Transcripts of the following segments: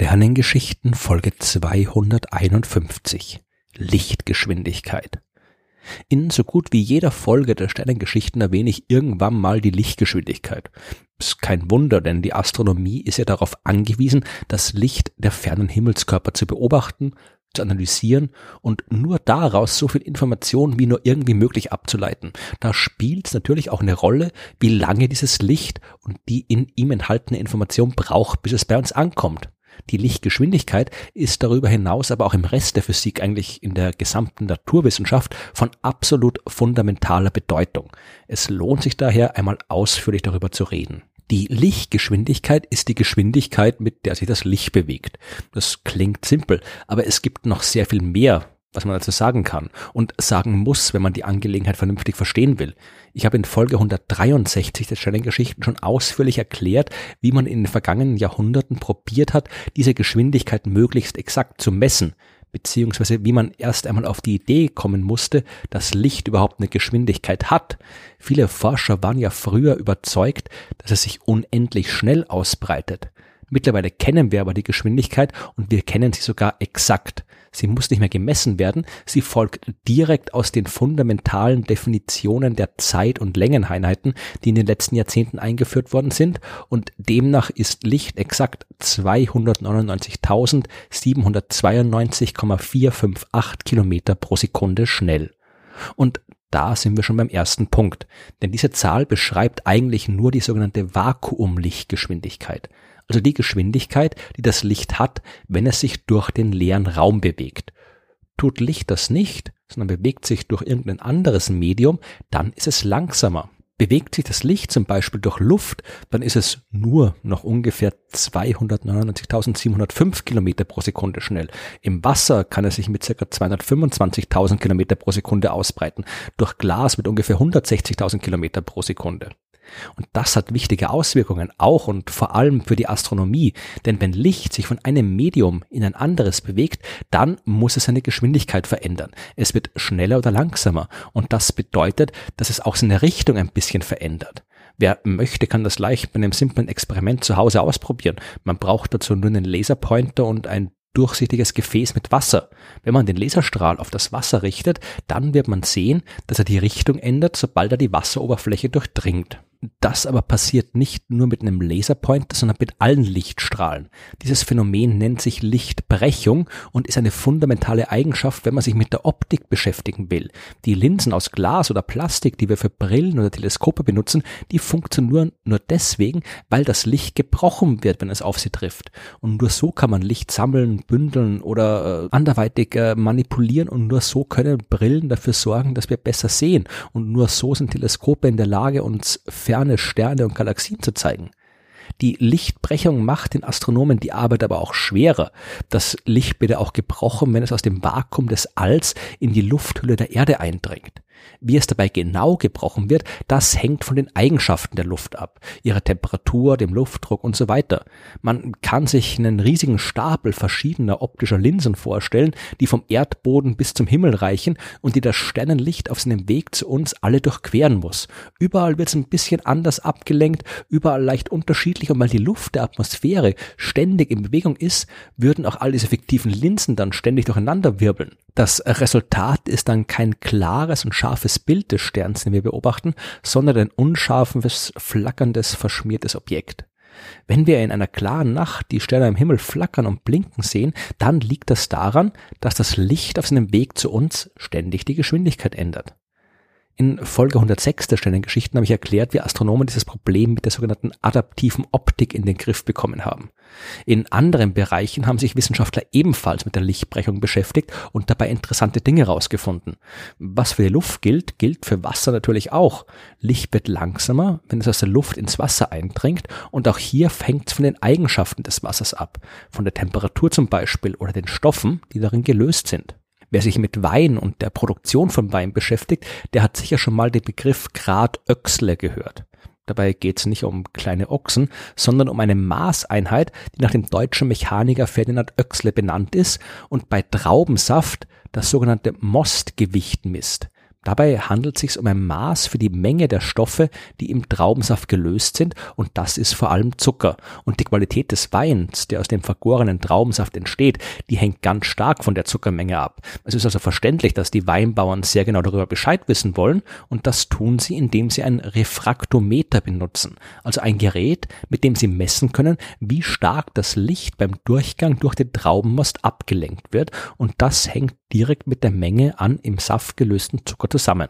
Sternengeschichten Folge 251 Lichtgeschwindigkeit. In so gut wie jeder Folge der Sternengeschichten erwähne ich irgendwann mal die Lichtgeschwindigkeit. Ist kein Wunder, denn die Astronomie ist ja darauf angewiesen, das Licht der fernen Himmelskörper zu beobachten, zu analysieren und nur daraus so viel Information wie nur irgendwie möglich abzuleiten. Da spielt es natürlich auch eine Rolle, wie lange dieses Licht und die in ihm enthaltene Information braucht, bis es bei uns ankommt. Die Lichtgeschwindigkeit ist darüber hinaus aber auch im Rest der Physik, eigentlich in der gesamten Naturwissenschaft, von absolut fundamentaler Bedeutung. Es lohnt sich daher einmal ausführlich darüber zu reden. Die Lichtgeschwindigkeit ist die Geschwindigkeit, mit der sich das Licht bewegt. Das klingt simpel, aber es gibt noch sehr viel mehr, was man dazu sagen kann und sagen muss, wenn man die Angelegenheit vernünftig verstehen will. Ich habe in Folge 163 der Sternengeschichten schon ausführlich erklärt, wie man in den vergangenen Jahrhunderten probiert hat, diese Geschwindigkeit möglichst exakt zu messen, beziehungsweise wie man erst einmal auf die Idee kommen musste, dass Licht überhaupt eine Geschwindigkeit hat. Viele Forscher waren ja früher überzeugt, dass es sich unendlich schnell ausbreitet. Mittlerweile kennen wir aber die Geschwindigkeit und wir kennen sie sogar exakt. Sie muss nicht mehr gemessen werden, sie folgt direkt aus den fundamentalen Definitionen der Zeit- und Längeneinheiten, die in den letzten Jahrzehnten eingeführt worden sind und demnach ist Licht exakt 299.792,458 Kilometer pro Sekunde schnell. Und da sind wir schon beim ersten Punkt, denn diese Zahl beschreibt eigentlich nur die sogenannte Vakuumlichtgeschwindigkeit also die Geschwindigkeit, die das Licht hat, wenn es sich durch den leeren Raum bewegt. Tut Licht das nicht, sondern bewegt sich durch irgendein anderes Medium, dann ist es langsamer. Bewegt sich das Licht zum Beispiel durch Luft, dann ist es nur noch ungefähr 299.705 Kilometer pro Sekunde schnell. Im Wasser kann es sich mit ca. 225.000 Kilometer pro Sekunde ausbreiten, durch Glas mit ungefähr 160.000 Kilometer pro Sekunde. Und das hat wichtige Auswirkungen, auch und vor allem für die Astronomie. Denn wenn Licht sich von einem Medium in ein anderes bewegt, dann muss es seine Geschwindigkeit verändern. Es wird schneller oder langsamer. Und das bedeutet, dass es auch seine Richtung ein bisschen verändert. Wer möchte, kann das leicht bei einem simplen Experiment zu Hause ausprobieren. Man braucht dazu nur einen Laserpointer und ein durchsichtiges Gefäß mit Wasser. Wenn man den Laserstrahl auf das Wasser richtet, dann wird man sehen, dass er die Richtung ändert, sobald er die Wasseroberfläche durchdringt. Das aber passiert nicht nur mit einem Laserpointer, sondern mit allen Lichtstrahlen. Dieses Phänomen nennt sich Lichtbrechung und ist eine fundamentale Eigenschaft, wenn man sich mit der Optik beschäftigen will. Die Linsen aus Glas oder Plastik, die wir für Brillen oder Teleskope benutzen, die funktionieren nur deswegen, weil das Licht gebrochen wird, wenn es auf sie trifft. Und nur so kann man Licht sammeln, bündeln oder äh, anderweitig äh, manipulieren und nur so können Brillen dafür sorgen, dass wir besser sehen. Und nur so sind Teleskope in der Lage, uns ferne Sterne und Galaxien zu zeigen. Die Lichtbrechung macht den Astronomen die Arbeit aber auch schwerer. Das Licht wird ja auch gebrochen, wenn es aus dem Vakuum des Alls in die Lufthülle der Erde eindringt. Wie es dabei genau gebrochen wird, das hängt von den Eigenschaften der Luft ab, ihrer Temperatur, dem Luftdruck und so weiter. Man kann sich einen riesigen Stapel verschiedener optischer Linsen vorstellen, die vom Erdboden bis zum Himmel reichen und die das Sternenlicht auf seinem Weg zu uns alle durchqueren muss. Überall wird es ein bisschen anders abgelenkt, überall leicht unterschiedlich und weil die Luft der Atmosphäre ständig in Bewegung ist, würden auch all diese fiktiven Linsen dann ständig durcheinander wirbeln. Das Resultat ist dann kein klares und scharfes Bild des Sterns, den wir beobachten, sondern ein unscharfes, flackerndes, verschmiertes Objekt. Wenn wir in einer klaren Nacht die Sterne am Himmel flackern und blinken sehen, dann liegt das daran, dass das Licht auf seinem Weg zu uns ständig die Geschwindigkeit ändert. In Folge 106 der Sternengeschichten habe ich erklärt, wie Astronomen dieses Problem mit der sogenannten adaptiven Optik in den Griff bekommen haben. In anderen Bereichen haben sich Wissenschaftler ebenfalls mit der Lichtbrechung beschäftigt und dabei interessante Dinge herausgefunden. Was für die Luft gilt, gilt für Wasser natürlich auch. Licht wird langsamer, wenn es aus der Luft ins Wasser eindringt und auch hier fängt es von den Eigenschaften des Wassers ab, von der Temperatur zum Beispiel oder den Stoffen, die darin gelöst sind. Wer sich mit Wein und der Produktion von Wein beschäftigt, der hat sicher schon mal den Begriff Grad Öxle gehört. Dabei geht es nicht um kleine Ochsen, sondern um eine Maßeinheit, die nach dem deutschen Mechaniker Ferdinand Oechsle benannt ist und bei Traubensaft das sogenannte Mostgewicht misst. Dabei handelt es sich um ein Maß für die Menge der Stoffe, die im Traubensaft gelöst sind und das ist vor allem Zucker. Und die Qualität des Weins, der aus dem vergorenen Traubensaft entsteht, die hängt ganz stark von der Zuckermenge ab. Es ist also verständlich, dass die Weinbauern sehr genau darüber Bescheid wissen wollen und das tun sie, indem sie ein Refraktometer benutzen, also ein Gerät, mit dem sie messen können, wie stark das Licht beim Durchgang durch den Traubenmost abgelenkt wird und das hängt direkt mit der Menge an im Saft gelösten Zucker zusammen.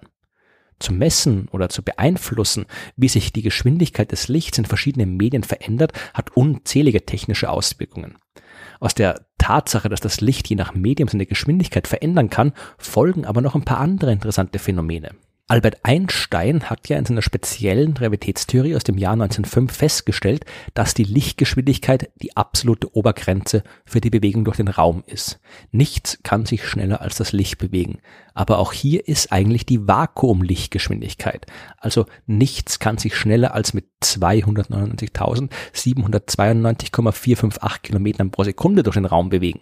Zu messen oder zu beeinflussen, wie sich die Geschwindigkeit des Lichts in verschiedenen Medien verändert, hat unzählige technische Auswirkungen. Aus der Tatsache, dass das Licht je nach Medium seine Geschwindigkeit verändern kann, folgen aber noch ein paar andere interessante Phänomene. Albert Einstein hat ja in seiner speziellen Realitätstheorie aus dem Jahr 1905 festgestellt, dass die Lichtgeschwindigkeit die absolute Obergrenze für die Bewegung durch den Raum ist. Nichts kann sich schneller als das Licht bewegen. Aber auch hier ist eigentlich die Vakuumlichtgeschwindigkeit. Also nichts kann sich schneller als mit 299.792,458 Kilometern pro Sekunde durch den Raum bewegen.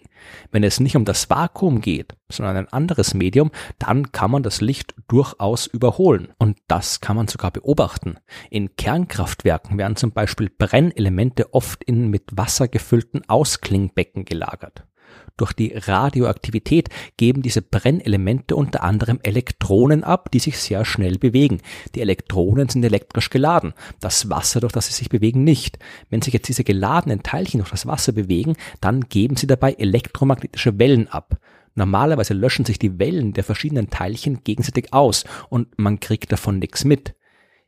Wenn es nicht um das Vakuum geht, sondern ein anderes Medium, dann kann man das Licht durchaus überholen. Und das kann man sogar beobachten. In Kernkraftwerken werden zum Beispiel Brennelemente oft in mit Wasser gefüllten Ausklingbecken gelagert. Durch die Radioaktivität geben diese Brennelemente unter anderem Elektronen ab, die sich sehr schnell bewegen. Die Elektronen sind elektrisch geladen, das Wasser, durch das sie sich bewegen, nicht. Wenn sich jetzt diese geladenen Teilchen durch das Wasser bewegen, dann geben sie dabei elektromagnetische Wellen ab. Normalerweise löschen sich die Wellen der verschiedenen Teilchen gegenseitig aus und man kriegt davon nichts mit.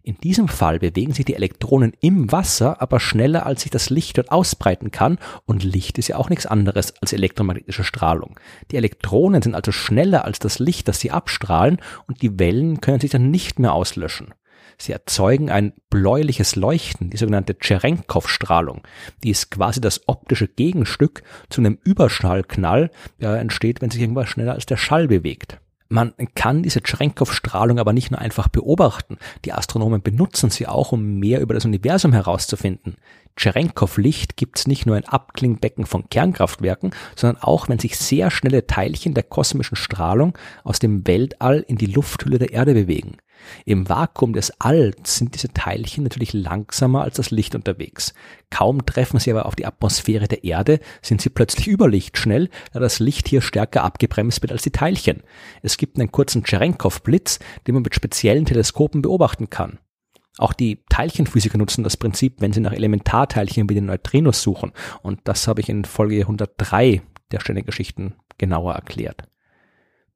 In diesem Fall bewegen sich die Elektronen im Wasser aber schneller, als sich das Licht dort ausbreiten kann und Licht ist ja auch nichts anderes als elektromagnetische Strahlung. Die Elektronen sind also schneller als das Licht, das sie abstrahlen und die Wellen können sich dann nicht mehr auslöschen. Sie erzeugen ein bläuliches Leuchten, die sogenannte Cherenkov-Strahlung. Die ist quasi das optische Gegenstück zu einem Überschallknall, der entsteht, wenn sich irgendwas schneller als der Schall bewegt. Man kann diese Cherenkov-Strahlung aber nicht nur einfach beobachten. Die Astronomen benutzen sie auch, um mehr über das Universum herauszufinden. Cherenkov-Licht gibt es nicht nur in Abklingbecken von Kernkraftwerken, sondern auch, wenn sich sehr schnelle Teilchen der kosmischen Strahlung aus dem Weltall in die Lufthülle der Erde bewegen. Im Vakuum des Alls sind diese Teilchen natürlich langsamer als das Licht unterwegs. Kaum treffen sie aber auf die Atmosphäre der Erde, sind sie plötzlich überlichtschnell, da das Licht hier stärker abgebremst wird als die Teilchen. Es gibt einen kurzen Cherenkov-Blitz, den man mit speziellen Teleskopen beobachten kann. Auch die Teilchenphysiker nutzen das Prinzip, wenn sie nach Elementarteilchen wie den Neutrinos suchen. Und das habe ich in Folge 103 der Sternengeschichten genauer erklärt.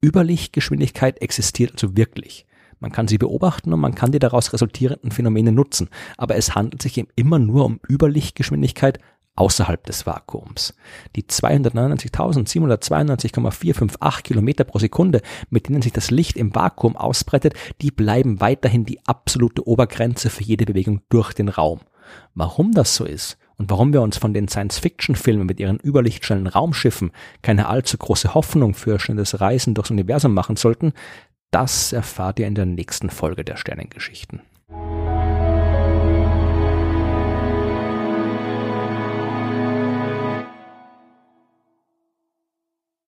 Überlichtgeschwindigkeit existiert also wirklich. Man kann sie beobachten und man kann die daraus resultierenden Phänomene nutzen, aber es handelt sich eben immer nur um Überlichtgeschwindigkeit außerhalb des Vakuums. Die 299.792,458 Kilometer pro Sekunde, mit denen sich das Licht im Vakuum ausbreitet, die bleiben weiterhin die absolute Obergrenze für jede Bewegung durch den Raum. Warum das so ist und warum wir uns von den Science-Fiction-Filmen mit ihren überlichtschnellen Raumschiffen keine allzu große Hoffnung für schnelles Reisen durchs Universum machen sollten, das erfahrt ihr in der nächsten Folge der Sternengeschichten.